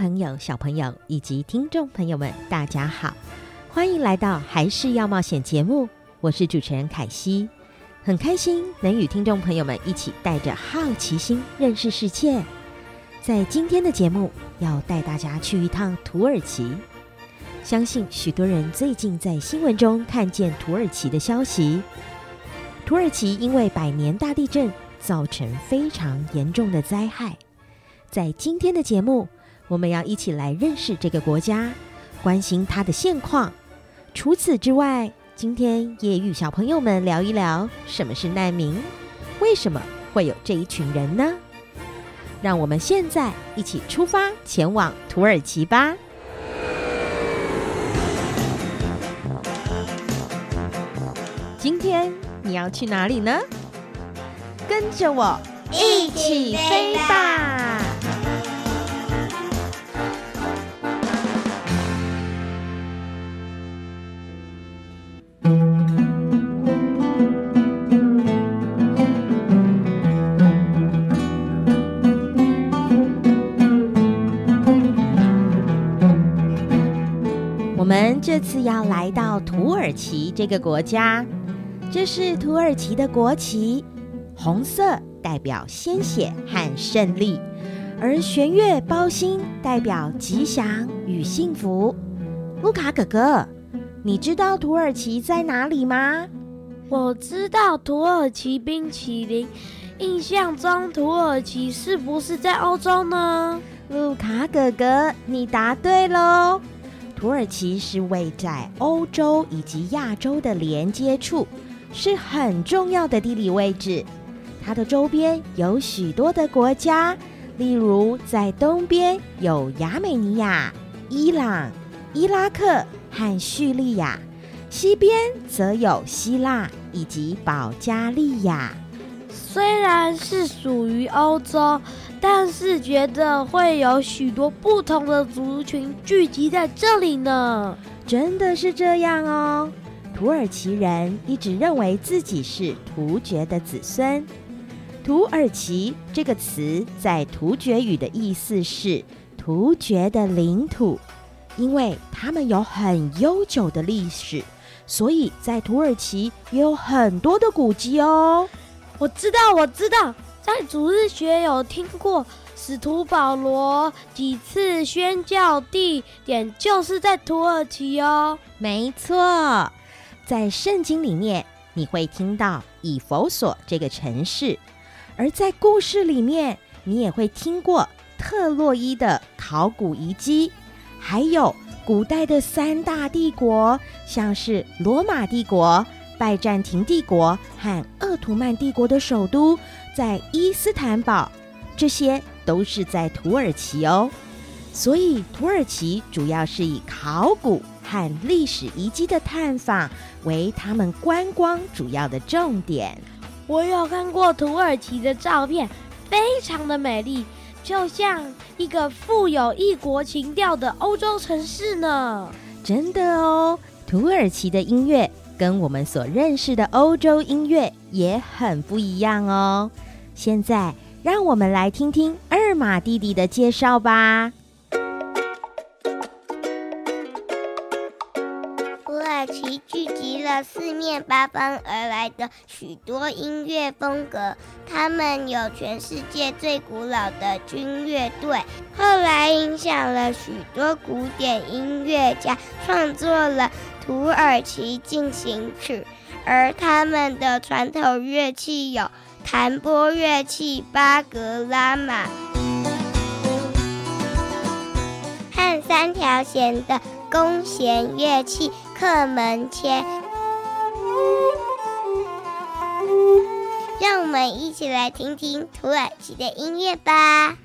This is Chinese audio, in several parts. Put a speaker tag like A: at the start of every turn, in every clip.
A: 朋友、小朋友以及听众朋友们，大家好，欢迎来到《还是要冒险》节目。我是主持人凯西，很开心能与听众朋友们一起带着好奇心认识世界。在今天的节目，要带大家去一趟土耳其。相信许多人最近在新闻中看见土耳其的消息。土耳其因为百年大地震造成非常严重的灾害。在今天的节目，我们要一起来认识这个国家，关心它的现况。除此之外，今天也与小朋友们聊一聊什么是难民，为什么会有这一群人呢？让我们现在一起出发前往土耳其吧。今天你要去哪里呢？跟着我一起飞吧！们这次要来到土耳其这个国家，这是土耳其的国旗，红色代表鲜血和胜利，而弦月包心代表吉祥与幸福。卢卡哥哥，你知道土耳其在哪里吗？
B: 我知道土耳其冰淇淋，印象中土耳其是不是在欧洲呢？
A: 卢卡哥哥，你答对喽。土耳其是位在欧洲以及亚洲的连接处，是很重要的地理位置。它的周边有许多的国家，例如在东边有亚美尼亚、伊朗、伊拉克和叙利亚，西边则有希腊以及保加利亚。
B: 虽然是属于欧洲，但是觉得会有许多不同的族群聚集在这里呢。
A: 真的是这样哦。土耳其人一直认为自己是突厥的子孙。土耳其这个词在突厥语的意思是突厥的领土，因为他们有很悠久的历史，所以在土耳其也有很多的古迹哦。
B: 我知道，我知道，在主日学有听过，使徒保罗几次宣教地点就是在土耳其哦。
A: 没错，在圣经里面你会听到以弗所这个城市，而在故事里面你也会听过特洛伊的考古遗迹，还有古代的三大帝国，像是罗马帝国。拜占庭帝国和鄂图曼帝国的首都在伊斯坦堡，这些都是在土耳其哦。所以土耳其主要是以考古和历史遗迹的探访为他们观光主要的重点。
B: 我有看过土耳其的照片，非常的美丽，就像一个富有异国情调的欧洲城市呢。
A: 真的哦，土耳其的音乐。跟我们所认识的欧洲音乐也很不一样哦。现在，让我们来听听二马弟弟的介绍吧。
C: 土耳其聚集了四面八方而来的许多音乐风格。他们有全世界最古老的军乐队，后来影响了许多古典音乐家，创作了土耳其进行曲。而他们的传统乐器有弹拨乐器巴格拉玛和三条弦的弓弦乐器克门切。让我们一起来听听土耳其的音乐吧。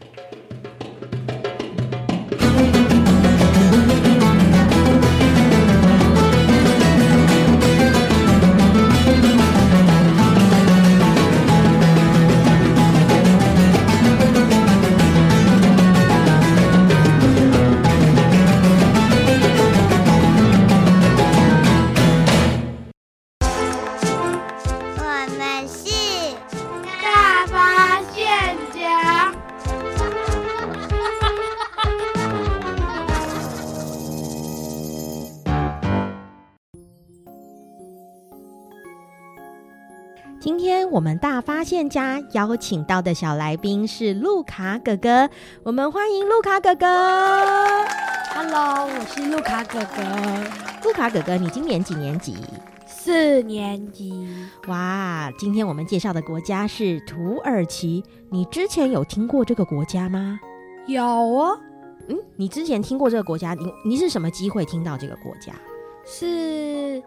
A: 现家邀请到的小来宾是路卡哥哥，我们欢迎路卡哥哥。
B: Hello，我是路卡哥哥。
A: 路卡哥哥，你今年几年级？
B: 四年级。
A: 哇，今天我们介绍的国家是土耳其，你之前有听过这个国家吗？
B: 有哦。
A: 嗯，你之前听过这个国家？你你是什么机会听到这个国家？
B: 是。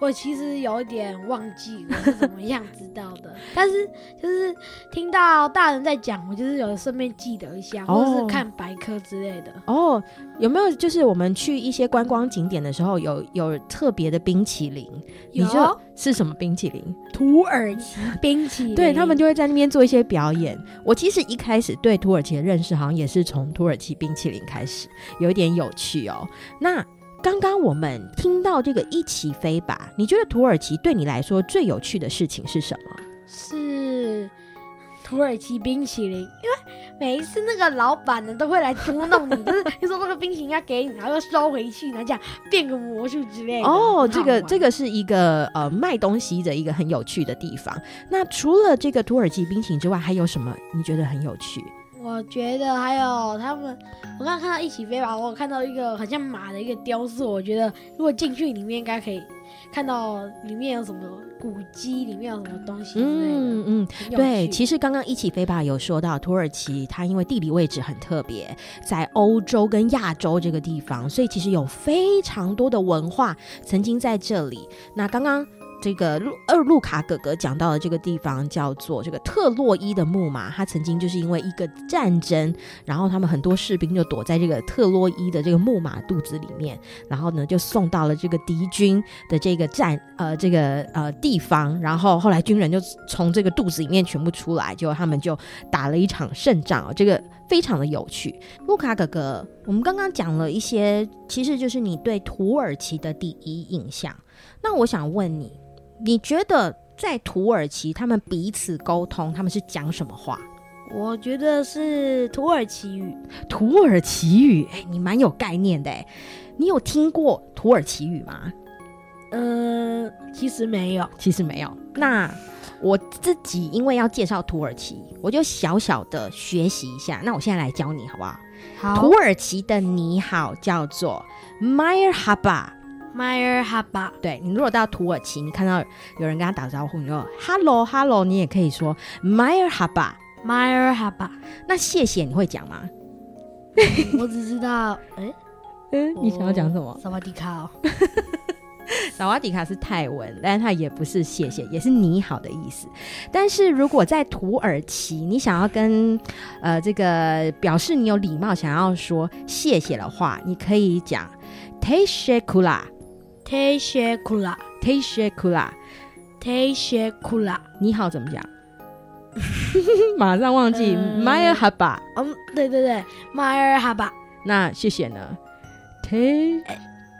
B: 我其实有一点忘记我是怎么样知道的，但是就是听到大人在讲，我就是有顺便记得一下，或者是看百科之类的。
A: 哦，有没有就是我们去一些观光景点的时候，有有特别的冰淇淋？
B: 有，
A: 你就是什么冰淇淋？
B: 土耳其 冰淇淋。
A: 对，他们就会在那边做一些表演。我其实一开始对土耳其的认识，好像也是从土耳其冰淇淋开始，有一点有趣哦。那。刚刚我们听到这个一起飞吧，你觉得土耳其对你来说最有趣的事情是什么？
B: 是土耳其冰淇淋，因为每一次那个老板呢都会来捉弄你，就是你说那个冰淇淋要给你，然后又收回去，然后这样变个魔术之类的。
A: 哦，这个这个是一个呃卖东西的一个很有趣的地方。那除了这个土耳其冰淇淋之外，还有什么你觉得很有趣？
B: 我觉得还有他们，我刚刚看到一起飞吧，我看到一个很像马的一个雕塑。我觉得如果进去里面，应该可以看到里面有什么古迹，里面有什么东西。嗯
A: 嗯，对，其实刚刚一起飞吧有说到土耳其，它因为地理位置很特别，在欧洲跟亚洲这个地方，所以其实有非常多的文化曾经在这里。那刚刚。这个路二路卡哥哥讲到的这个地方叫做这个特洛伊的木马，他曾经就是因为一个战争，然后他们很多士兵就躲在这个特洛伊的这个木马肚子里面，然后呢就送到了这个敌军的这个战呃这个呃地方，然后后来军人就从这个肚子里面全部出来，结果他们就打了一场胜仗，这个非常的有趣。路卡哥哥，我们刚刚讲了一些，其实就是你对土耳其的第一印象，那我想问你。你觉得在土耳其，他们彼此沟通，他们是讲什么话？
B: 我觉得是土耳其语。
A: 土耳其语，哎，你蛮有概念的哎。你有听过土耳其语吗？
B: 呃，其实没有，
A: 其实没有。那我自己因为要介绍土耳其，我就小小的学习一下。那我现在来教你好不好？
B: 好。
A: 土耳其的你好叫做 Merhaba。
B: Merhaba，
A: 对，你如果到土耳其，你看到有人跟他打招呼，你就 Hello Hello，你也可以说 Merhaba
B: Merhaba。
A: 那谢谢你会讲吗？
B: 我只知道，哎，
A: 嗯，你想要讲什么？
B: 萨瓦迪卡哦，
A: 萨瓦迪卡是泰文，但是它也不是谢谢，也是你好的意思。但是如果在土耳其，你想要跟呃这个表示你有礼貌，想要说谢谢的话，你可以讲 Teşekkürler
B: Teşekkürler，Teşekkürler，Teşekkürler，
A: 你好怎么讲？马上忘记 Merhaba。
B: 嗯，对对对，Merhaba。
A: 那谢谢呢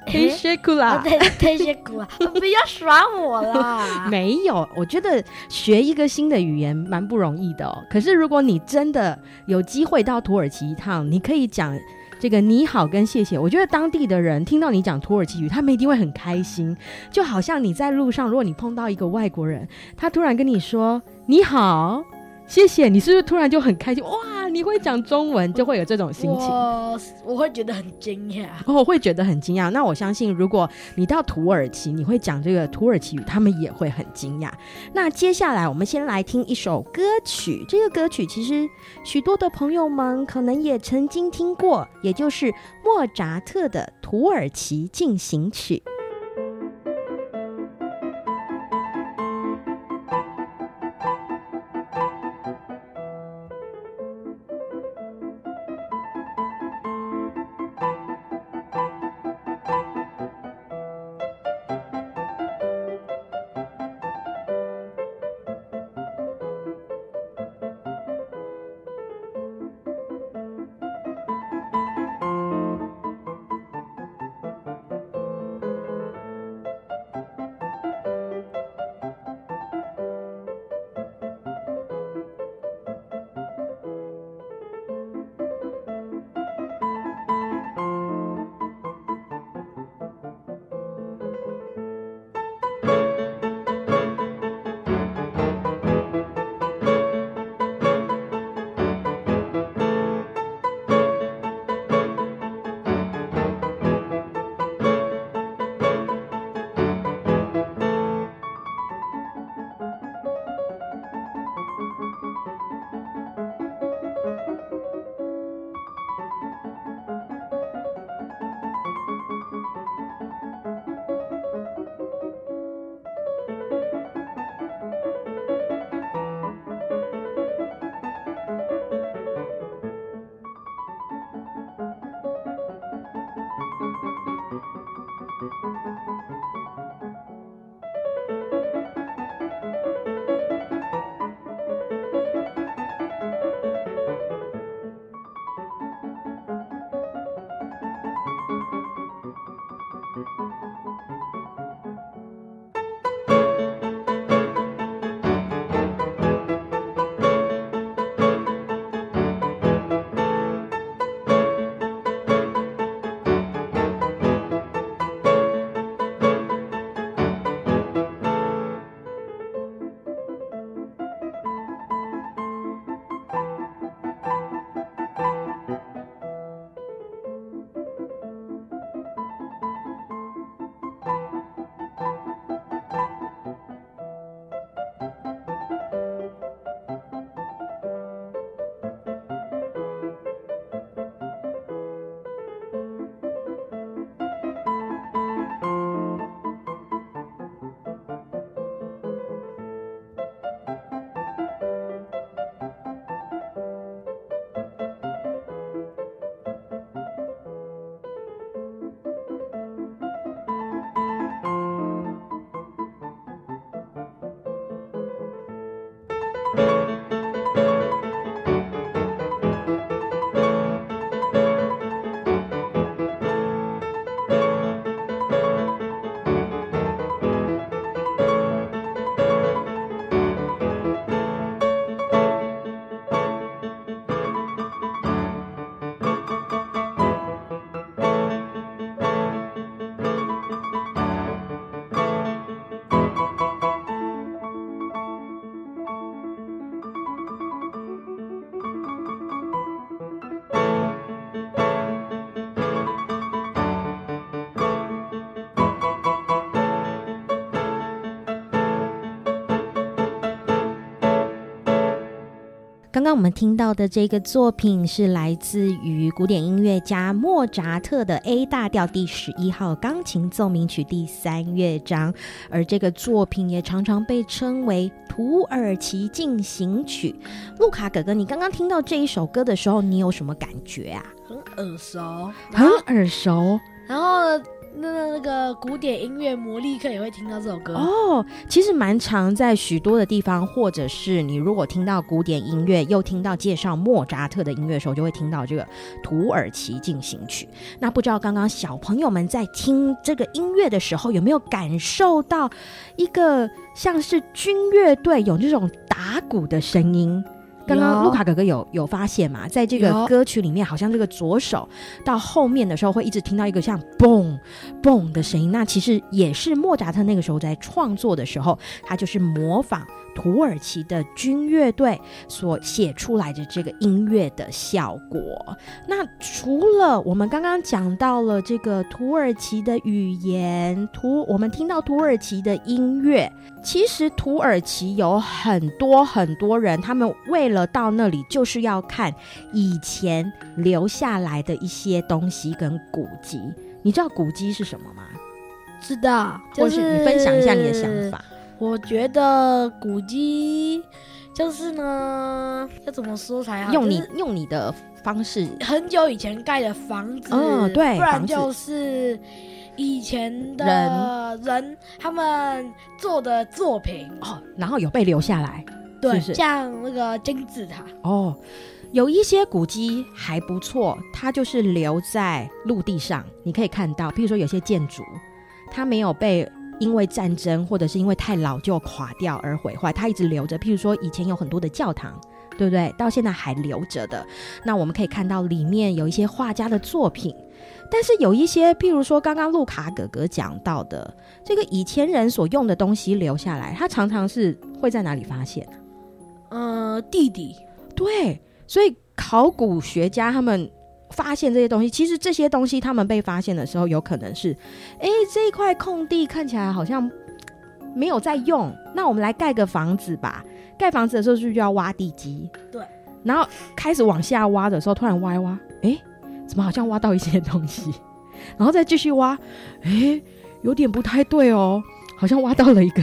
A: ？Teşekkürler。
B: 对，Teşekkürler。不要耍我啦！
A: 没有，我觉得学一个新的语言蛮不容易的哦。可是如果你真的有机会到土耳其一趟，你可以讲。这个你好跟谢谢，我觉得当地的人听到你讲土耳其语，他们一定会很开心，就好像你在路上，如果你碰到一个外国人，他突然跟你说你好。谢谢你，是不是突然就很开心？哇，你会讲中文，就会有这种心情。
B: 我我会觉得很惊讶，
A: 我会觉得很惊讶。那我相信，如果你到土耳其，你会讲这个土耳其语，他们也会很惊讶。那接下来，我们先来听一首歌曲。这个歌曲其实许多的朋友们可能也曾经听过，也就是莫扎特的《土耳其进行曲》。
D: 刚刚我们听到的这个作品是来自于古典音乐家莫扎特的 A 大调第十一号钢琴奏鸣曲第三乐章，而这个作品也常常被称为土耳其进行曲。路卡哥哥，你刚刚听到这一首歌的时候，你有什么感觉啊？
B: 很耳熟，
A: 很耳熟，
B: 然后。那那个古典音乐魔力课也会听到这首歌
A: 哦。其实蛮常在许多的地方，或者是你如果听到古典音乐，又听到介绍莫扎特的音乐的时候，就会听到这个土耳其进行曲。那不知道刚刚小朋友们在听这个音乐的时候，有没有感受到一个像是军乐队有这种打鼓的声音？刚刚卢卡哥哥有有发现嘛？在这个歌曲里面，好像这个左手到后面的时候，会一直听到一个像嘣嘣的声音。那其实也是莫扎特那个时候在创作的时候，他就是模仿。土耳其的军乐队所写出来的这个音乐的效果。那除了我们刚刚讲到了这个土耳其的语言，土我们听到土耳其的音乐，其实土耳其有很多很多人，他们为了到那里，就是要看以前留下来的一些东西跟古迹。你知道古迹是什么吗？
B: 知道，
A: 或是你分享一下你的想法。
B: 我觉得古迹就是呢，要怎么说才好？
A: 用你用你的方式，
B: 很久以前盖的房子，
A: 嗯，对，
B: 不然就是以前的人，人他们做的作品
A: 哦，然后有被留下来，
B: 对，
A: 是是
B: 像那个金字塔
A: 哦，有一些古迹还不错，它就是留在陆地上，你可以看到，譬如说有些建筑，它没有被。因为战争或者是因为太老旧垮掉而毁坏，它一直留着。譬如说，以前有很多的教堂，对不对？到现在还留着的。那我们可以看到里面有一些画家的作品，但是有一些，譬如说刚刚路卡哥哥讲到的这个以前人所用的东西留下来，它常常是会在哪里发现？
B: 呃，地底。
A: 对，所以考古学家他们。发现这些东西，其实这些东西他们被发现的时候，有可能是，哎，这一块空地看起来好像没有在用，那我们来盖个房子吧。盖房子的时候是不是就要挖地基？
B: 对。
A: 然后开始往下挖的时候，突然挖一挖，哎，怎么好像挖到一些东西？然后再继续挖，哎，有点不太对哦，好像挖到了一个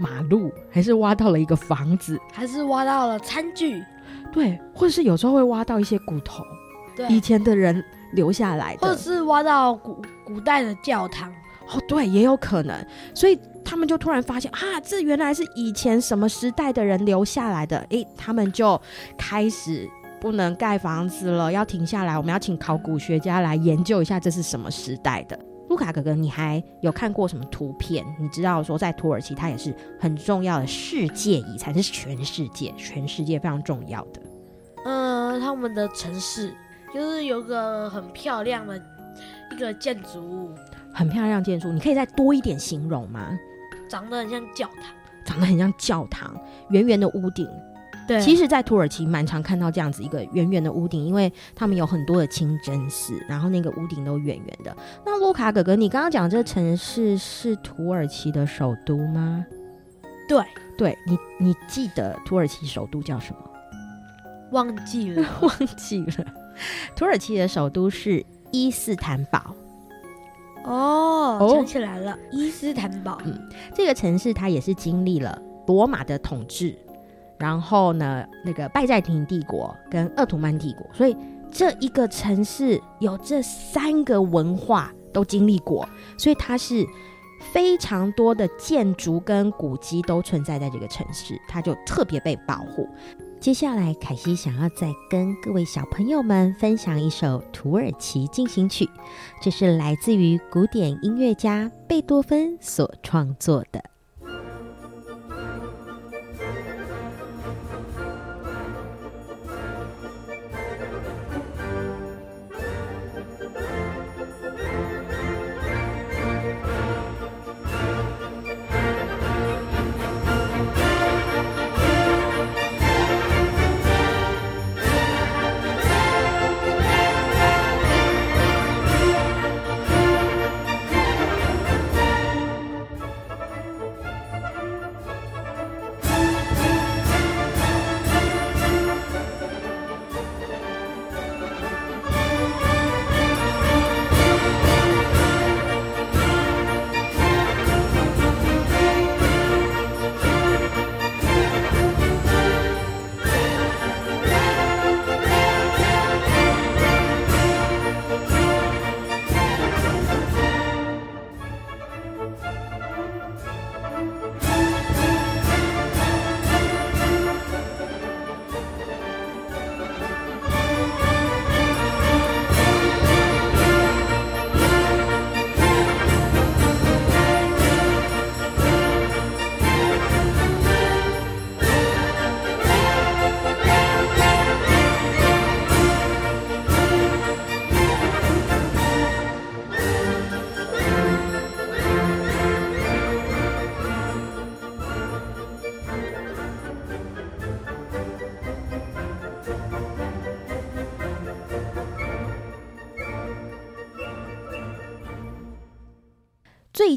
A: 马路，还是挖到了一个房子，
B: 还是挖到了餐具？
A: 对，或者是有时候会挖到一些骨头。
B: 对
A: 以前的人留下来的，
B: 或者是挖到古古代的教堂
A: 哦，对，也有可能。所以他们就突然发现啊，这原来是以前什么时代的人留下来的。诶，他们就开始不能盖房子了，要停下来。我们要请考古学家来研究一下这是什么时代的。卢卡哥哥，你还有看过什么图片？你知道说在土耳其，它也是很重要的世界遗产，是全世界、全世界非常重要的。
B: 呃，他们的城市。就是有个很漂亮的一个建筑物，
A: 很漂亮建筑，你可以再多一点形容吗？
B: 长得很像教堂，
A: 长得很像教堂，圆圆的屋顶。
B: 对，
A: 其实，在土耳其蛮常看到这样子一个圆圆的屋顶，因为他们有很多的清真寺，然后那个屋顶都圆圆的。那路卡哥哥，你刚刚讲这个城市是土耳其的首都吗？
B: 对，
A: 对你，你记得土耳其首都叫什么？
B: 忘记了，
A: 忘记了。土耳其的首都是伊斯坦堡。
B: 哦，想起来了，伊斯坦堡。
A: 嗯，这个城市它也是经历了罗马的统治，然后呢，那个拜占庭帝国跟鄂图曼帝国，所以这一个城市有这三个文化都经历过，所以它是非常多的建筑跟古迹都存在在这个城市，它就特别被保护。接下来，凯西想要再跟各位小朋友们分享一首土耳其进行曲，这是来自于古典音乐家贝多芬所创作的。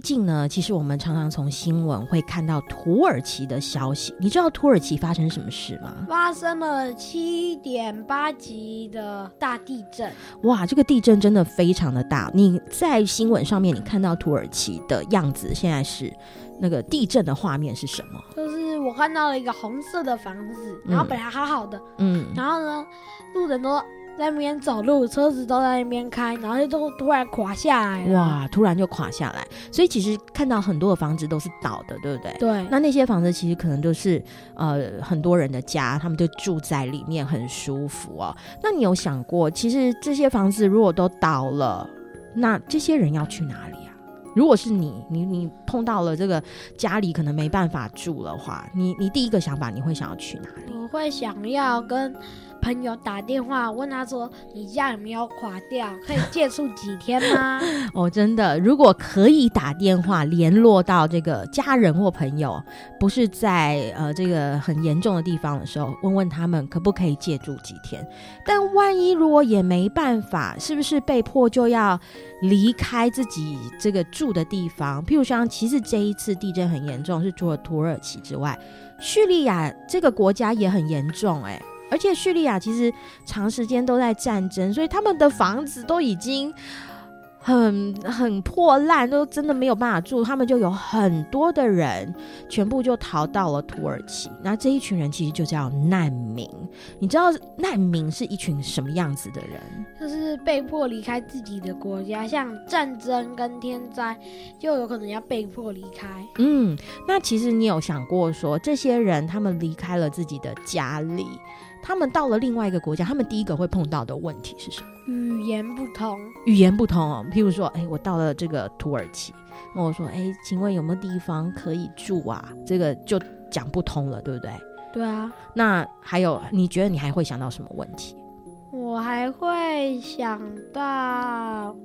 A: 近呢，其实我们常常从新闻会看到土耳其的消息。你知道土耳其发生什么事吗？
B: 发生了七点八级的大地震。
A: 哇，这个地震真的非常的大。你在新闻上面你看到土耳其的样子，现在是那个地震的画面是什么？
B: 就是我看到了一个红色的房子，然后本来好好的，
A: 嗯，
B: 然后呢，路人都。在那边走路，车子都在那边开，然后就突然垮下来。
A: 哇！突然就垮下来，所以其实看到很多的房子都是倒的，对不对？
B: 对。
A: 那那些房子其实可能就是呃很多人的家，他们就住在里面很舒服哦。那你有想过，其实这些房子如果都倒了，那这些人要去哪里啊？如果是你，你你碰到了这个家里可能没办法住的话，你你第一个想法你会想要去哪里？
B: 我会想要跟。朋友打电话问他说：“你家有没有垮掉？可以借住几天吗？”
A: 哦，真的，如果可以打电话联络到这个家人或朋友，不是在呃这个很严重的地方的时候，问问他们可不可以借住几天。但万一如果也没办法，是不是被迫就要离开自己这个住的地方？譬如像，其实这一次地震很严重，是除了土耳其之外，叙利亚这个国家也很严重，欸，哎。而且叙利亚其实长时间都在战争，所以他们的房子都已经很很破烂，都真的没有办法住。他们就有很多的人全部就逃到了土耳其。那这一群人其实就叫难民。你知道难民是一群什么样子的人？
B: 就是被迫离开自己的国家，像战争跟天灾，就有可能要被迫离开。
A: 嗯，那其实你有想过说，这些人他们离开了自己的家里？他们到了另外一个国家，他们第一个会碰到的问题是什么？
B: 语言不通。
A: 语言不通哦，譬如说，哎，我到了这个土耳其，那我说，哎，请问有没有地方可以住啊？这个就讲不通了，对不对？
B: 对啊。
A: 那还有，你觉得你还会想到什么问题？
B: 我还会想到，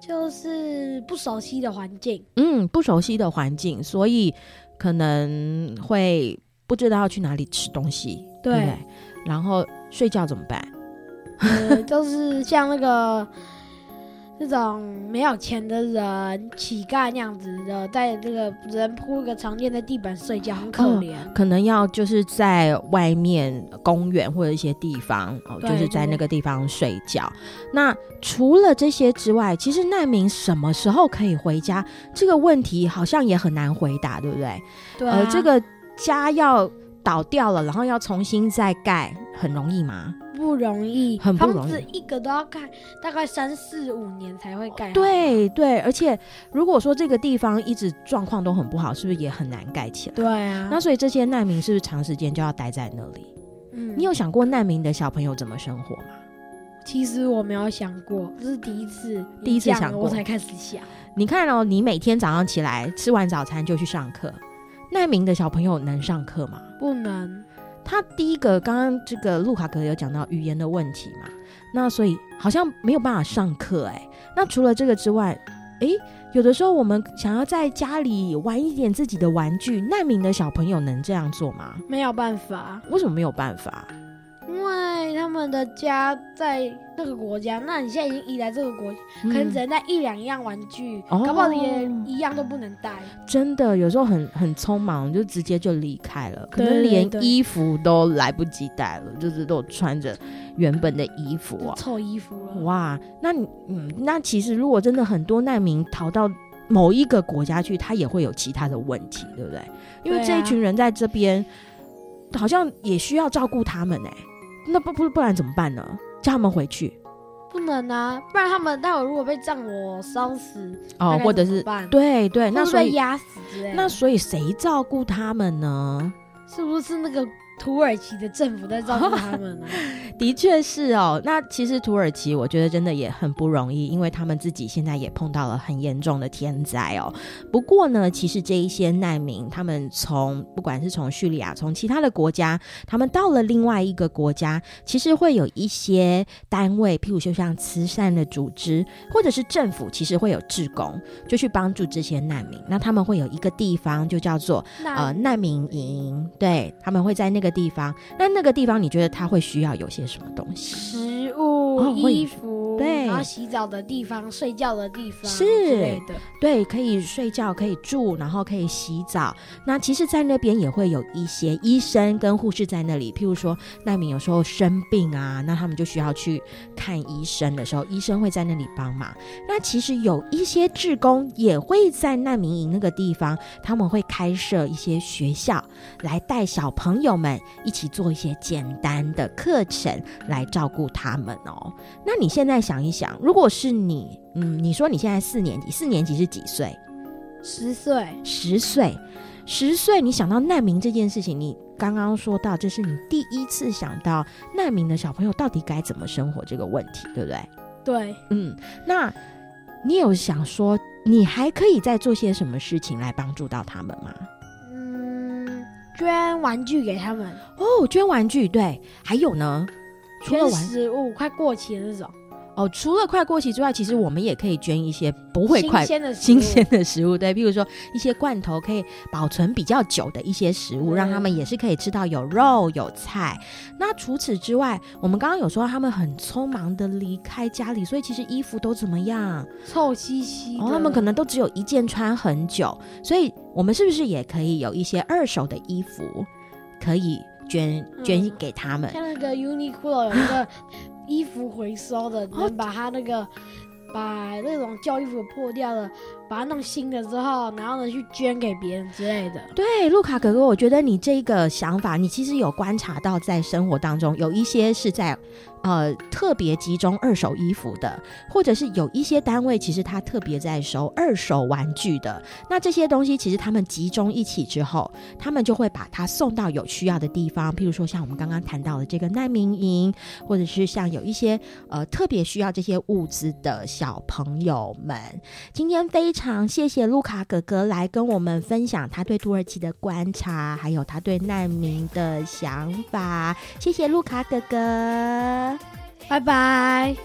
B: 就是不熟悉的环境。
A: 嗯，不熟悉的环境，所以可能会不知道要去哪里吃东西。对，然后睡觉怎么办？
B: 呃，就是像那个那种没有钱的人、乞丐那样子的，在这个人铺一个床垫的地板睡觉，很可怜。哦，
A: 可能要就是在外面公园或者一些地方哦，就是在那个地方睡觉。那除了这些之外，其实难民什么时候可以回家？这个问题好像也很难回答，对不对？
B: 对啊，
A: 呃，这个家要。倒掉了，然后要重新再盖，很容易吗？
B: 不容易，
A: 很不容易。
B: 房子一个都要盖，大概三四五年才会盖好。
A: 对对，而且如果说这个地方一直状况都很不好，是不是也很难盖起来？
B: 对啊。
A: 那所以这些难民是不是长时间就要待在那里？嗯，你有想过难民的小朋友怎么生活吗？
B: 其实我没有想过，这是第一次，
A: 第一次想过，
B: 我才开始想。
A: 你看哦，你每天早上起来吃完早餐就去上课。难民的小朋友能上课吗？
B: 不能。
A: 他第一个，刚刚这个路卡哥有讲到语言的问题嘛，那所以好像没有办法上课哎。那除了这个之外，诶，有的时候我们想要在家里玩一点自己的玩具，难民的小朋友能这样做吗？
B: 没有办法。
A: 为什么没有办法？
B: 因为他们的家在那个国家，那你现在已经移来这个国家，嗯、可能只能带一两样玩具，哦、搞不好也一样都不能带。
A: 真的，有时候很很匆忙，就直接就离开了，可能连衣服都来不及带了，就是都穿着原本的衣服啊，
B: 臭衣服了。
A: 哇，那你嗯，那其实如果真的很多难民逃到某一个国家去，他也会有其他的问题，对不对？因为这一群人在这边，啊、好像也需要照顾他们哎、欸。那不不不然怎么办呢？叫他们回去？
B: 不能啊，不然他们待会如果被战火烧死
A: 哦，或者是对对，那所以
B: 压死。
A: 那所以谁照顾他们呢？
B: 是不是那个？土耳其的政府在照顾他们呢？
A: 的确是哦。那其实土耳其，我觉得真的也很不容易，因为他们自己现在也碰到了很严重的天灾哦。不过呢，其实这一些难民，他们从不管是从叙利亚，从其他的国家，他们到了另外一个国家，其实会有一些单位，譬如说像慈善的组织，或者是政府，其实会有志工，就去帮助这些难民。那他们会有一个地方，就叫做呃难民营，对，他们会在那个。地方，那那个地方，你觉得他会需要有些什么东西？
B: 食物、哦、衣服，
A: 对，
B: 然后洗澡的地方、睡觉的地方
A: 是
B: 的。
A: 对，可以睡觉，可以住，然后可以洗澡。那其实，在那边也会有一些医生跟护士在那里。譬如说，难民有时候生病啊，那他们就需要去看医生的时候，医生会在那里帮忙。那其实有一些志工也会在难民营那个地方，他们会开设一些学校，来带小朋友们一起做一些简单的课程，来照顾他们哦。那你现在想一想，如果是你，嗯，你说你现在四年级，四年级是几岁？
B: 十岁，
A: 十岁，十岁。你想到难民这件事情，你刚刚说到，这是你第一次想到难民的小朋友到底该怎么生活这个问题，对不对？
B: 对，
A: 嗯。那你有想说，你还可以再做些什么事情来帮助到他们吗？
B: 嗯，捐玩具给他们。
A: 哦，捐玩具，对。还有呢？除了玩
B: 食物快过期的那种。
A: 哦，除了快过期之外，其实我们也可以捐一些不会快
B: 新鲜的
A: 新鲜的食物，对，譬如说一些罐头可以保存比较久的一些食物，让他们也是可以吃到有肉有菜。那除此之外，我们刚刚有说他们很匆忙的离开家里，所以其实衣服都怎么样？
B: 臭兮兮。
A: 哦，他们可能都只有一件穿很久，所以我们是不是也可以有一些二手的衣服可以捐捐给他们？
B: 嗯、像那个 Uniqlo 有那个。衣服回收的，能把它那个，把那种旧衣服破掉了，把它弄新的之后，然后呢去捐给别人之类的。
A: 对，路卡哥哥，我觉得你这个想法，你其实有观察到，在生活当中有一些是在。呃，特别集中二手衣服的，或者是有一些单位，其实他特别在收二手玩具的。那这些东西，其实他们集中一起之后，他们就会把它送到有需要的地方。譬如说，像我们刚刚谈到的这个难民营，或者是像有一些呃特别需要这些物资的小朋友们。今天非常谢谢路卡哥哥来跟我们分享他对土耳其的观察，还有他对难民的想法。谢谢路卡哥哥。
B: 拜拜。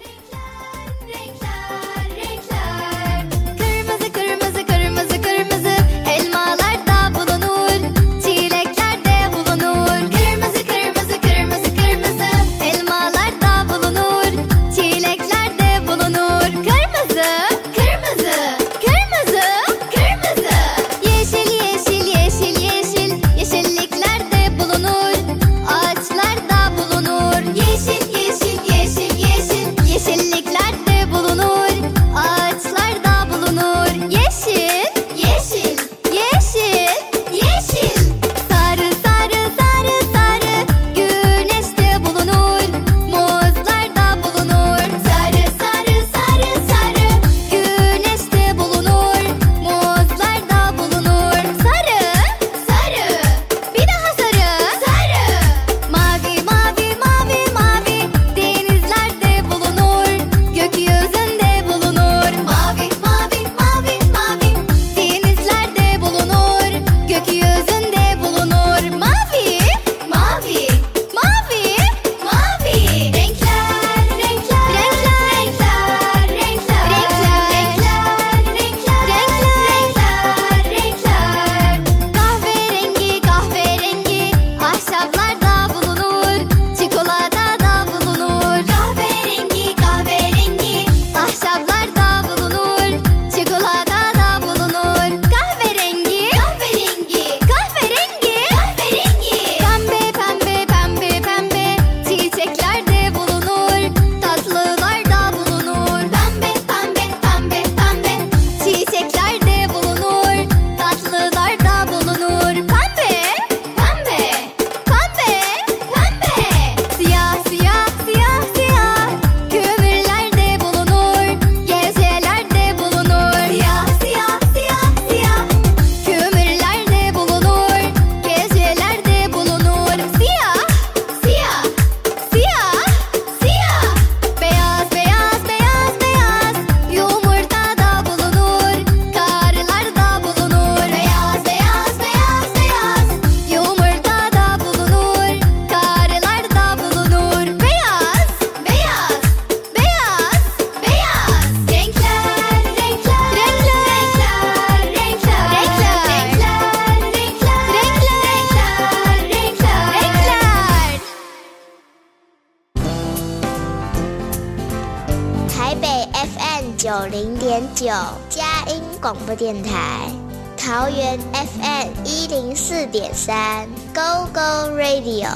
C: 播电台，桃园 FM 一零四点三 Go Go Radio，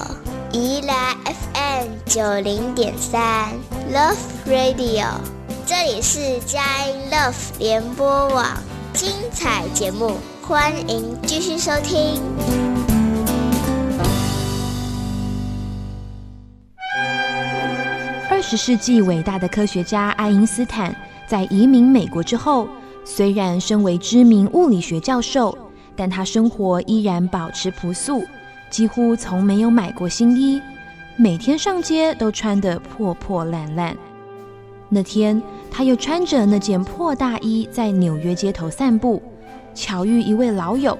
C: 宜兰 FM 九零点三 Love Radio，这里是佳音 Love 联播网，精彩节目，欢迎继续收听。
E: 二十世纪伟大的科学家爱因斯坦在移民美国之后，虽然身为知名物理学教授，但他生活依然保持朴素，几乎从没有买过新衣，每天上街都穿得破破烂烂。那天，他又穿着那件破大衣在纽约街头散步，巧遇一位老友，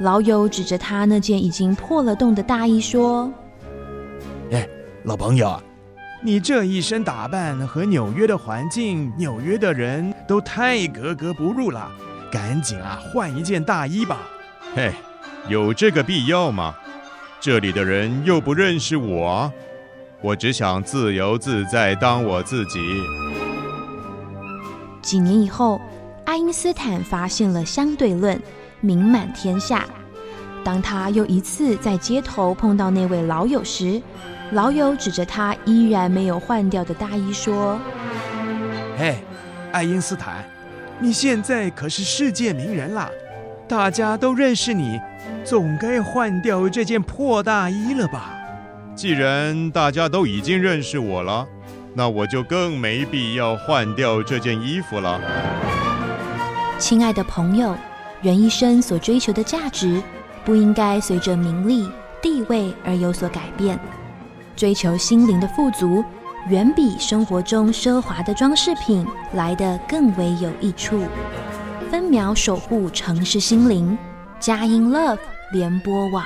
E: 老友指着他那件已经破了洞的大衣说：“
F: 哎，老朋友。”你这一身打扮和纽约的环境、纽约的人都太格格不入了，赶紧啊换一件大衣吧。
G: 嘿，有这个必要吗？这里的人又不认识我，我只想自由自在当我自己。
E: 几年以后，爱因斯坦发现了相对论，名满天下。当他又一次在街头碰到那位老友时，老友指着他依然没有换掉的大衣说：“
F: 嘿，爱因斯坦，你现在可是世界名人啦，大家都认识你，总该换掉这件破大衣了吧？
G: 既然大家都已经认识我了，那我就更没必要换掉这件衣服了。”
E: 亲爱的朋友，人一生所追求的价值，不应该随着名利地位而有所改变。追求心灵的富足，远比生活中奢华的装饰品来得更为有益处。分秒守护城市心灵，佳音 Love 联播网。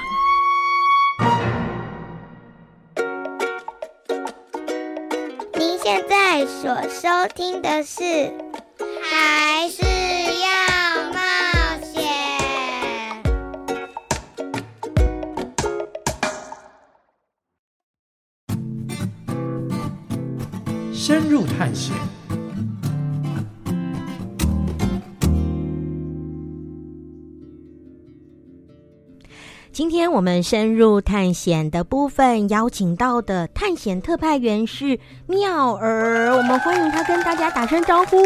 C: 您现在所收听的是还是
H: 深入探险。
A: 今天我们深入探险的部分，邀请到的探险特派员是妙儿，我们欢迎他跟大家打声招呼。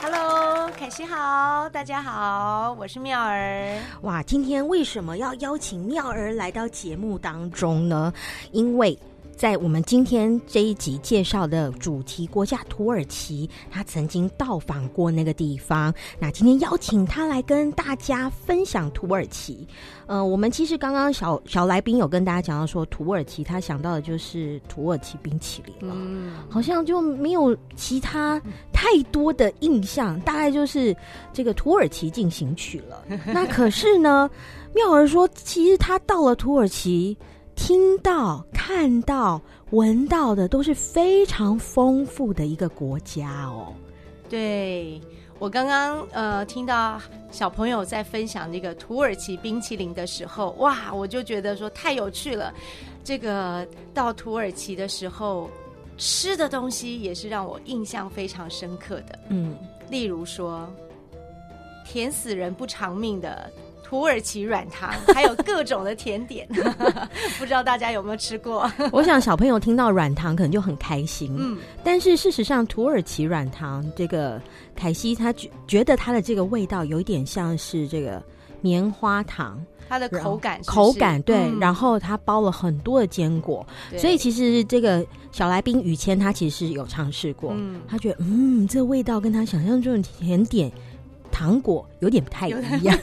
I: Hello，凯西好，大家好，我是妙儿。
A: 哇，今天为什么要邀请妙儿来到节目当中呢？因为在我们今天这一集介绍的主题国家土耳其，他曾经到访过那个地方。那今天邀请他来跟大家分享土耳其。呃，我们其实刚刚小小来宾有跟大家讲到说，土耳其他想到的就是土耳其冰淇淋了，嗯，好像就没有其他太多的印象，大概就是这个土耳其进行曲了。那可是呢，妙儿说，其实他到了土耳其。听到、看到、闻到的都是非常丰富的一个国家哦。
I: 对，我刚刚呃听到小朋友在分享这个土耳其冰淇淋的时候，哇，我就觉得说太有趣了。这个到土耳其的时候吃的东西也是让我印象非常深刻的。嗯，例如说甜死人不偿命的。土耳其软糖，还有各种的甜点，不知道大家有没有吃过？
A: 我想小朋友听到软糖可能就很开心。嗯，但是事实上，土耳其软糖这个凯西他觉觉得它的这个味道有一点像是这个棉花糖，
I: 它的口感是是
A: 口感对，嗯、然后它包了很多的坚果，所以其实这个小来宾雨谦他其实是有尝试过，嗯，他觉得嗯，这味道跟他想象中的甜点。糖果有点不太一样。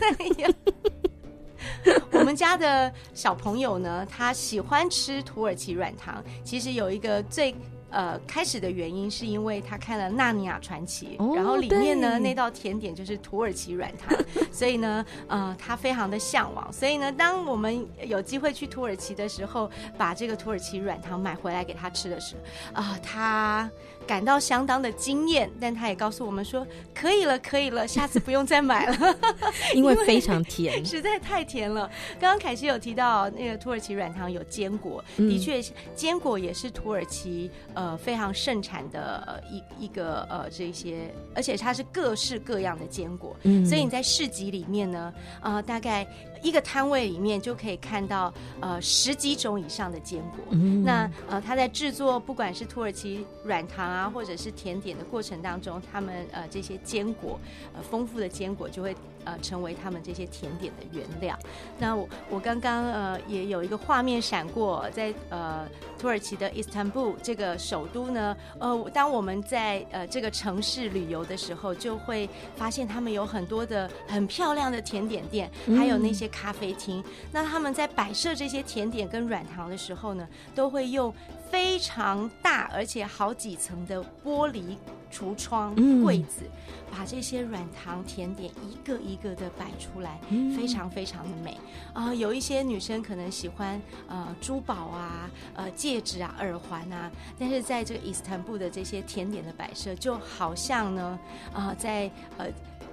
I: 我们家的小朋友呢，他喜欢吃土耳其软糖。其实有一个最呃开始的原因，是因为他看了《纳尼亚传奇》哦，然后里面呢那道甜点就是土耳其软糖，所以呢，呃，他非常的向往。所以呢，当我们有机会去土耳其的时候，把这个土耳其软糖买回来给他吃的时候，啊、呃，他。感到相当的惊艳，但他也告诉我们说，可以了，可以了，下次不用再买了，
A: 因为非常甜，
I: 实在太甜了。刚刚凯西有提到那个土耳其软糖有坚果，嗯、的确，坚果也是土耳其呃非常盛产的呃一一个呃这些，而且它是各式各样的坚果，嗯、所以你在市集里面呢，呃，大概一个摊位里面就可以看到呃十几种以上的坚果。嗯、那呃，他在制作不管是土耳其软糖啊，或者是甜点的过程当中，他们呃这些坚果呃丰富的坚果就会呃成为他们这些甜点的原料。那我我刚刚呃也有一个画面闪过，在呃土耳其的伊斯坦布这个首都呢，呃，当我们在呃这个城市旅游的时候，就会发现他们有很多的很漂亮的甜点店，还有那些咖啡厅。嗯、那他们在摆设这些甜点跟软糖的时候呢，都会用非常大而且好几层的玻璃橱窗柜子，嗯、把这些软糖甜点一个一个的摆出来，嗯、非常非常的美啊、呃！有一些女生可能喜欢呃珠宝啊、呃戒指啊、耳环啊，但是在这个伊斯坦布的这些甜点的摆设，就好像呢啊、呃、在呃。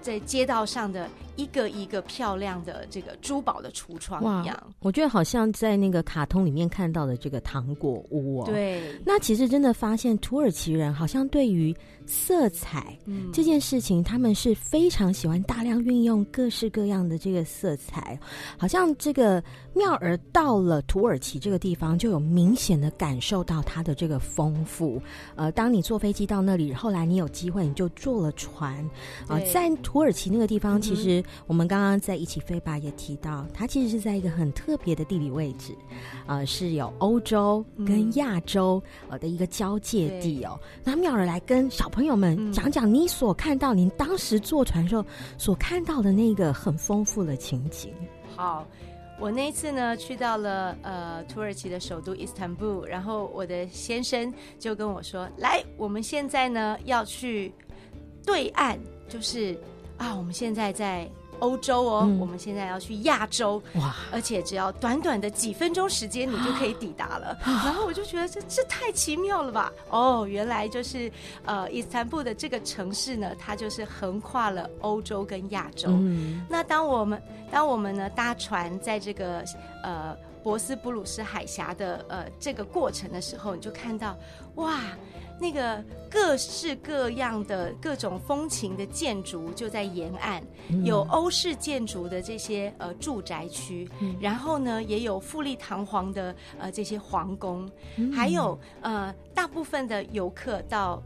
I: 在街道上的一个一个漂亮的这个珠宝的橱窗一样，
A: 我觉得好像在那个卡通里面看到的这个糖果屋哦。
I: 对，
A: 那其实真的发现土耳其人好像对于色彩这件事情，他们是非常喜欢大量运用各式各样的这个色彩，好像这个妙儿到了土耳其这个地方，就有明显的感受到它的这个丰富。呃，当你坐飞机到那里，后来你有机会你就坐了船啊，呃，在土耳其那个地方，其实我们刚刚在一起飞吧也提到，它其实是在一个很特别的地理位置，啊，呃，是有欧洲跟亚洲呃的一个交界地哦。那妙儿来跟小。朋友们，讲讲你所看到，您当时坐船时候所看到的那个很丰富的情景。
I: 好，我那一次呢去到了呃土耳其的首都伊斯坦布，然后我的先生就跟我说：“来，我们现在呢要去对岸，就是啊，我们现在在。”欧洲哦，嗯、我们现在要去亚洲哇！而且只要短短的几分钟时间，你就可以抵达了。啊、然后我就觉得这这太奇妙了吧！哦，原来就是呃，伊斯坦布的这个城市呢，它就是横跨了欧洲跟亚洲。嗯、那当我们当我们呢搭船在这个呃博斯布鲁斯海峡的呃这个过程的时候，你就看到哇！那个各式各样的各种风情的建筑就在沿岸，嗯、有欧式建筑的这些呃住宅区，嗯、然后呢也有富丽堂皇的呃这些皇宫，嗯、还有呃大部分的游客到。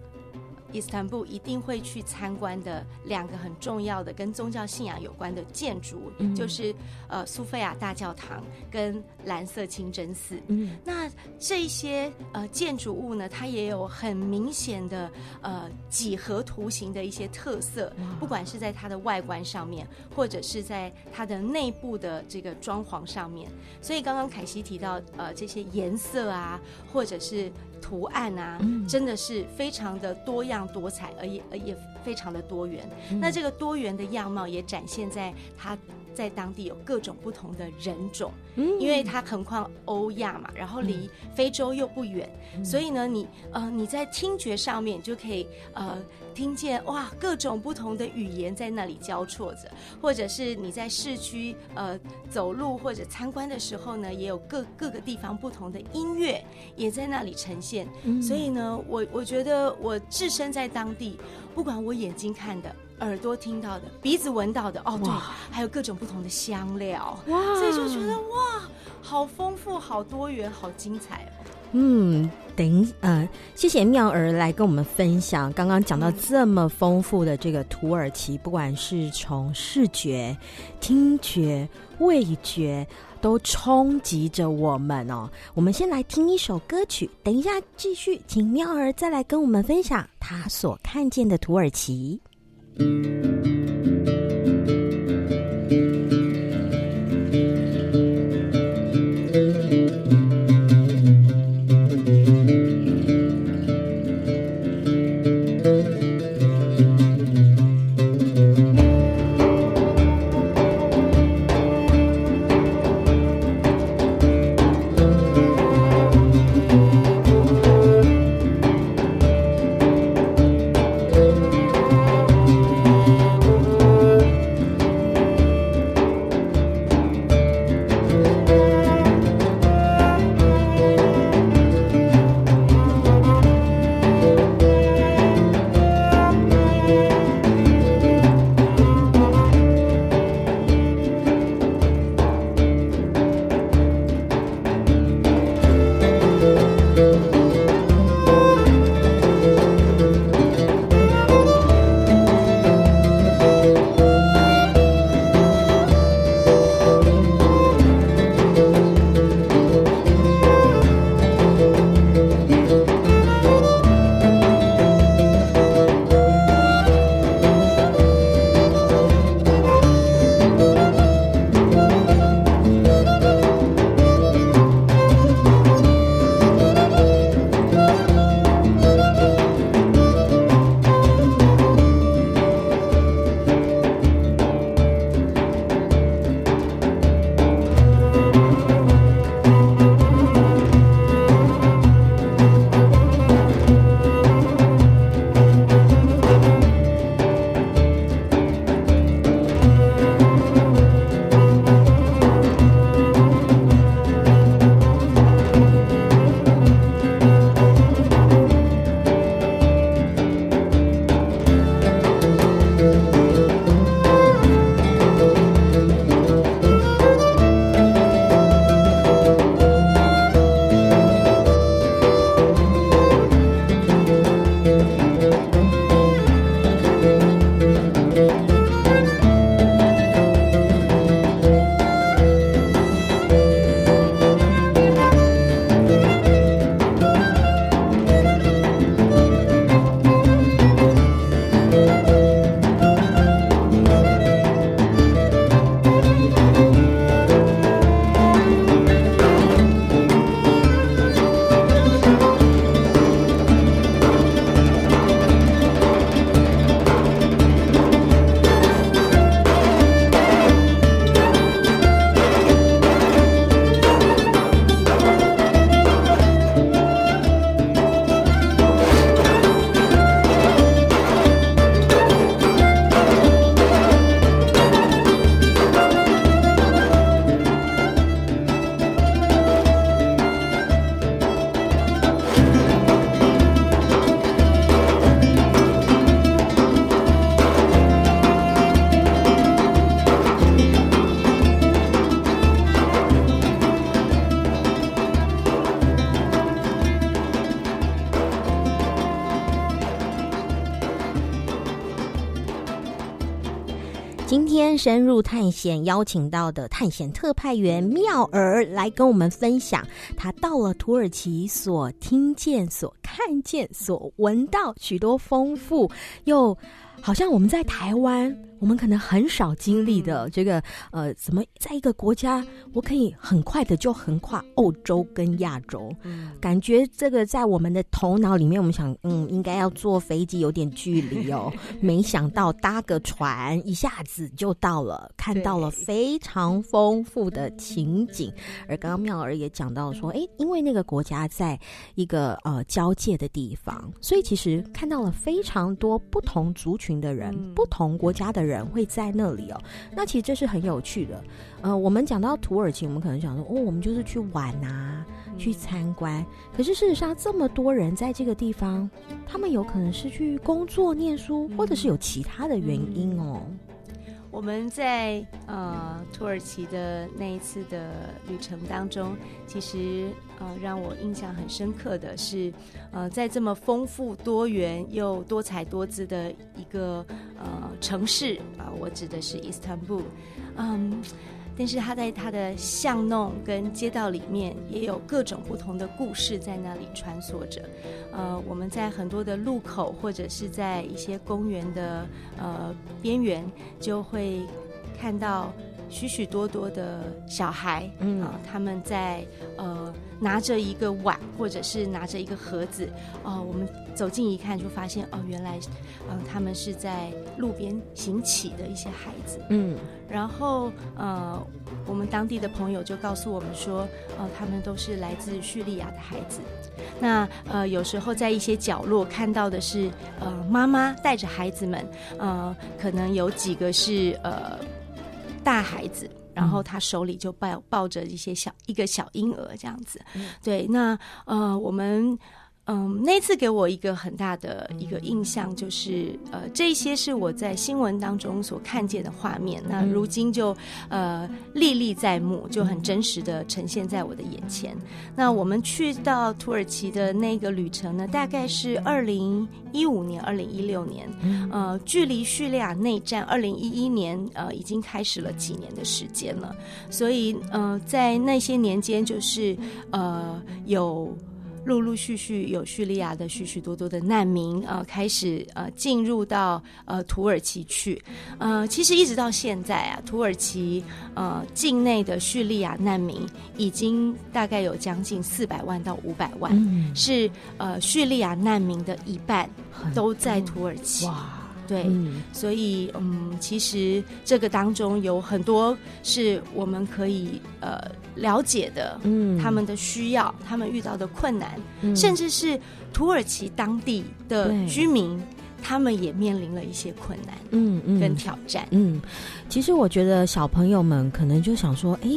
I: 伊斯坦布一定会去参观的两个很重要的跟宗教信仰有关的建筑，嗯、就是呃苏菲亚大教堂跟蓝色清真寺。嗯，那这些呃建筑物呢，它也有很明显的呃几何图形的一些特色，不管是在它的外观上面，或者是在它的内部的这个装潢上面。所以刚刚凯西提到呃这些颜色啊，或者是。图案啊，嗯、真的是非常的多样多彩，而也而也非常的多元。嗯、那这个多元的样貌也展现在它在当地有各种不同的人种，嗯、因为它横跨欧亚嘛，然后离非洲又不远，嗯、所以呢，你呃你在听觉上面就可以呃。听见哇，各种不同的语言在那里交错着，或者是你在市区呃走路或者参观的时候呢，也有各各个地方不同的音乐也在那里呈现。嗯、所以呢，我我觉得我置身在当地，不管我眼睛看的、耳朵听到的、鼻子闻到的，哦对，还有各种不同的香料，哇，所以就觉得哇，好丰富、好多元、好精彩哦。
A: 嗯，等呃，谢谢妙儿来跟我们分享。刚刚讲到这么丰富的这个土耳其，不管是从视觉、听觉、味觉，都冲击着我们哦。我们先来听一首歌曲，等一下继续，请妙儿再来跟我们分享她所看见的土耳其。今天深入探险邀请到的探险特派员妙儿来跟我们分享，他到了土耳其所听见、所看见、所闻到许多丰富又好像我们在台湾。我们可能很少经历的这个，呃，怎么在一个国家，我可以很快的就横跨欧洲跟亚洲，嗯，感觉这个在我们的头脑里面，我们想，嗯，应该要坐飞机有点距离哦，没想到搭个船一下子就到了，看到了非常丰富的情景。而刚刚妙儿也讲到说，哎，因为那个国家在一个呃交界的地方，所以其实看到了非常多不同族群的人，不同国家的人。人会在那里哦，那其实这是很有趣的。呃，我们讲到土耳其，我们可能想说，哦，我们就是去玩啊，去参观。可是事实上，这么多人在这个地方，他们有可能是去工作、念书，或者是有其他的原因哦。
I: 我们在呃土耳其的那一次的旅程当中，其实呃让我印象很深刻的是，呃在这么丰富多元又多彩多姿的一个呃城市啊、我指的是伊斯坦布，嗯。但是他在他的巷弄跟街道里面，也有各种不同的故事在那里穿梭着。呃，我们在很多的路口或者是在一些公园的呃边缘，就会看到许许多多的小孩，嗯他们在呃拿着一个碗或者是拿着一个盒子，哦、呃，我们走近一看就发现，哦、呃，原来，嗯、呃，他们是在路边行乞的一些孩子，嗯，然后呃，我们当地的朋友就告诉我们说，呃，他们都是来自叙利亚的孩子。那呃，有时候在一些角落看到的是，呃，妈妈带着孩子们，呃，可能有几个是呃。大孩子，然后他手里就抱抱着一些小一个小婴儿这样子，对，那呃我们。嗯，那次给我一个很大的一个印象，就是呃，这些是我在新闻当中所看见的画面，那如今就呃历历在目，就很真实的呈现在我的眼前。那我们去到土耳其的那个旅程呢，大概是二零一五年、二零一六年，呃，距离叙利亚内战二零一一年呃已经开始了几年的时间了，所以呃，在那些年间，就是呃有。陆陆续续有叙利亚的许许多多的难民呃开始呃进入到呃土耳其去，呃其实一直到现在啊，土耳其呃境内的叙利亚难民已经大概有将近四百万到五百万，嗯、是呃叙利亚难民的一半都在土耳其。哇对，嗯、所以嗯，其实这个当中有很多是我们可以呃了解的，嗯，他们的需要，他们遇到的困难，嗯、甚至是土耳其当地的居民，他们也面临了一些困难，嗯嗯，跟挑战嗯，
A: 嗯。其实我觉得小朋友们可能就想说，哎。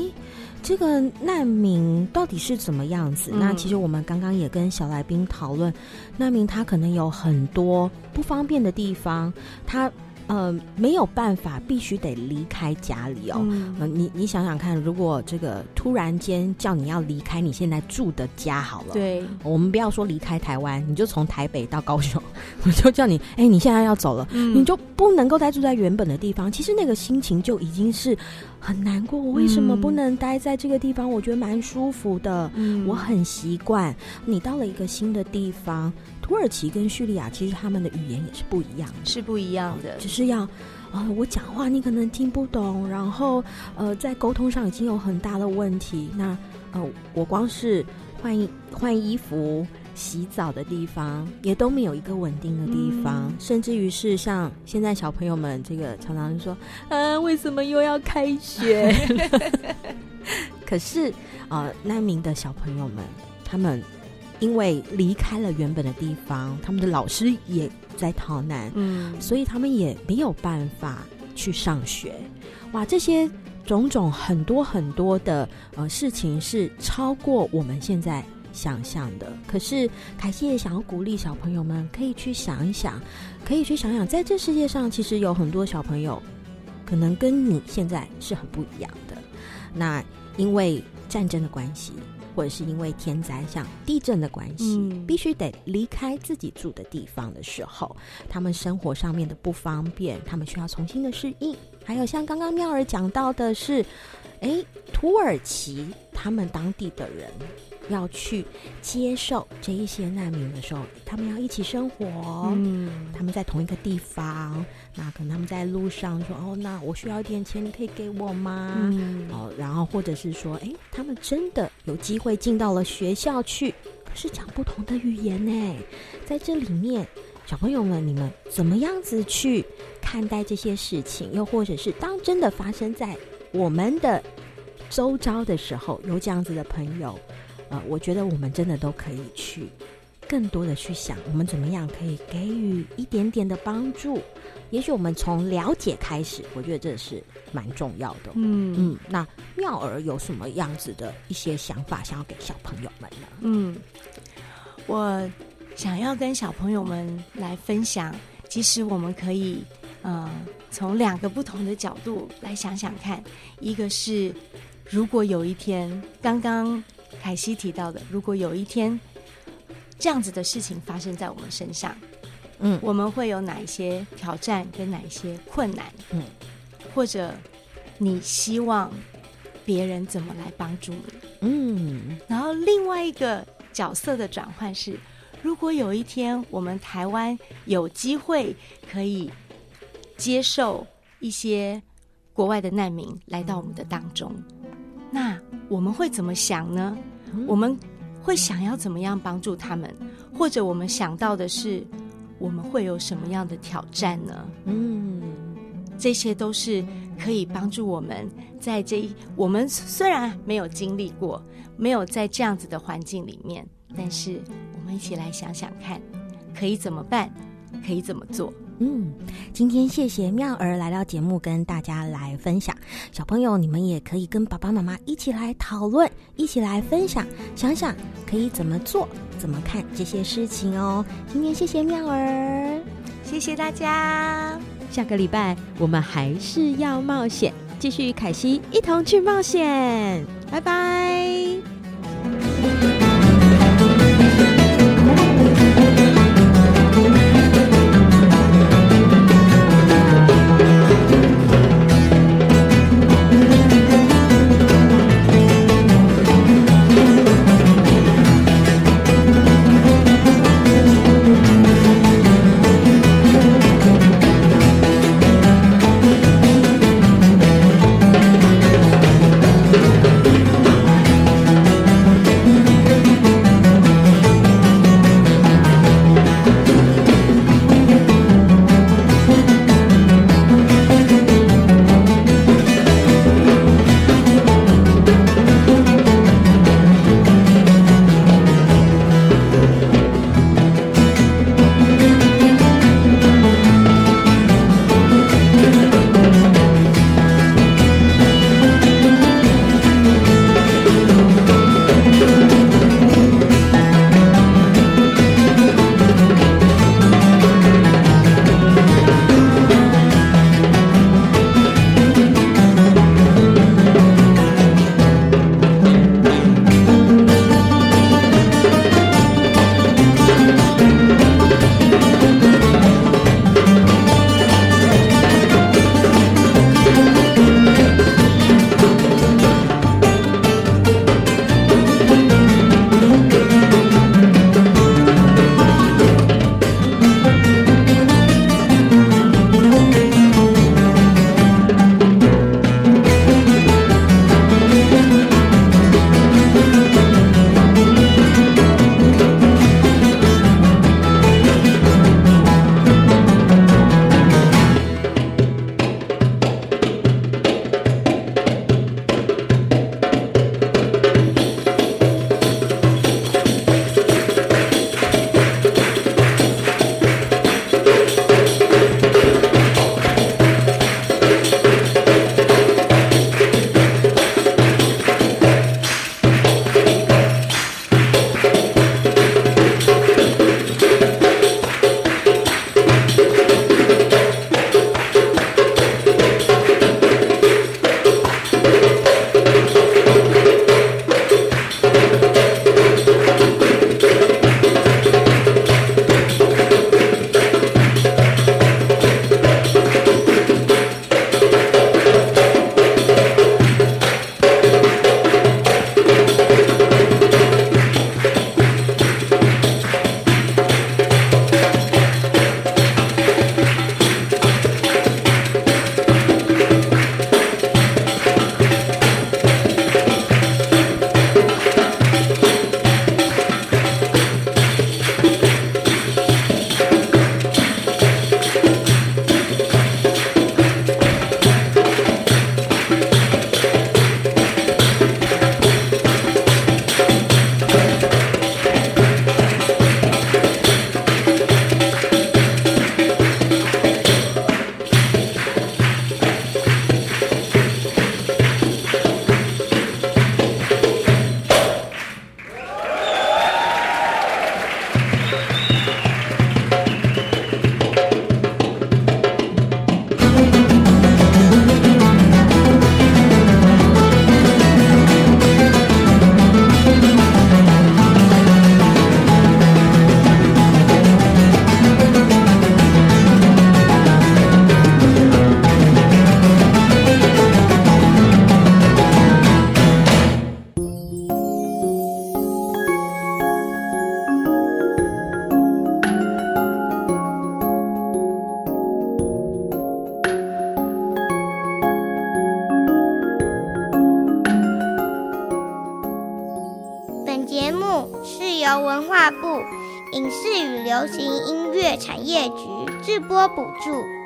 A: 这个难民到底是怎么样子？嗯、那其实我们刚刚也跟小来宾讨论，难民他可能有很多不方便的地方，他。呃，没有办法，必须得离开家里哦。嗯，呃、你你想想看，如果这个突然间叫你要离开你现在住的家，好了，
I: 对，
A: 我们不要说离开台湾，你就从台北到高雄，我就叫你，哎，你现在要走了，嗯、你就不能够再住在原本的地方。其实那个心情就已经是很难过。我为什么不能待在这个地方？我觉得蛮舒服的，嗯、我很习惯。你到了一个新的地方。土耳其跟叙利亚其实他们的语言也是不一样的，
I: 是不一样的。
A: 就是要，呃，我讲话你可能听不懂，然后呃，在沟通上已经有很大的问题。那呃，我光是换衣换衣服、洗澡的地方也都没有一个稳定的地方，嗯、甚至于是像现在小朋友们这个常常说，嗯、呃，为什么又要开学？可是呃，难民的小朋友们他们。因为离开了原本的地方，他们的老师也在逃难，嗯，所以他们也没有办法去上学。哇，这些种种很多很多的呃事情是超过我们现在想象的。可是凯西也想要鼓励小朋友们，可以去想一想，可以去想想，在这世界上其实有很多小朋友，可能跟你现在是很不一样的。那因为战争的关系。或者是因为天灾像地震的关系，
I: 嗯
A: 必须得离开自己住的地方的时候，他们生活上面的不方便，他们需要重新的适应。还有像刚刚妙儿讲到的是，诶，土耳其他们当地的人。要去接受这一些难民的时候，他们要一起生活，
I: 嗯，
A: 他们在同一个地方，那可能他们在路上说：“哦，那我需要一点钱，你可以给我吗？”
I: 嗯
A: 哦，然后或者是说：“哎，他们真的有机会进到了学校去，可是讲不同的语言呢。”在这里面，小朋友们，你们怎么样子去看待这些事情？又或者是当真的发生在我们的周遭的时候，有这样子的朋友？呃，我觉得我们真的都可以去更多的去想，我们怎么样可以给予一点点的帮助。也许我们从了解开始，我觉得这是蛮重要的。
I: 嗯
A: 嗯，那妙儿有什么样子的一些想法，想要给小朋友们呢？
I: 嗯，我想要跟小朋友们来分享，其实我们可以，呃，从两个不同的角度来想想看。一个是，如果有一天，刚刚。凯西提到的，如果有一天这样子的事情发生在我们身上，
A: 嗯，
I: 我们会有哪一些挑战跟哪一些困难？
A: 嗯，
I: 或者你希望别人怎么来帮助你？
A: 嗯，
I: 然后另外一个角色的转换是，如果有一天我们台湾有机会可以接受一些国外的难民来到我们的当中，那我们会怎么想呢？我们会想要怎么样帮助他们，或者我们想到的是，我们会有什么样的挑战呢？
A: 嗯，
I: 这些都是可以帮助我们在这一，我们虽然没有经历过，没有在这样子的环境里面，但是我们一起来想想看，可以怎么办，可以怎么做。
A: 嗯，今天谢谢妙儿来到节目跟大家来分享。小朋友，你们也可以跟爸爸妈妈一起来讨论，一起来分享，想想可以怎么做，怎么看这些事情哦。今天谢谢妙儿，
I: 谢谢大家。
D: 下个礼拜我们还是要冒险，继续凯西一同去冒险。拜拜。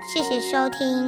C: 谢谢收听。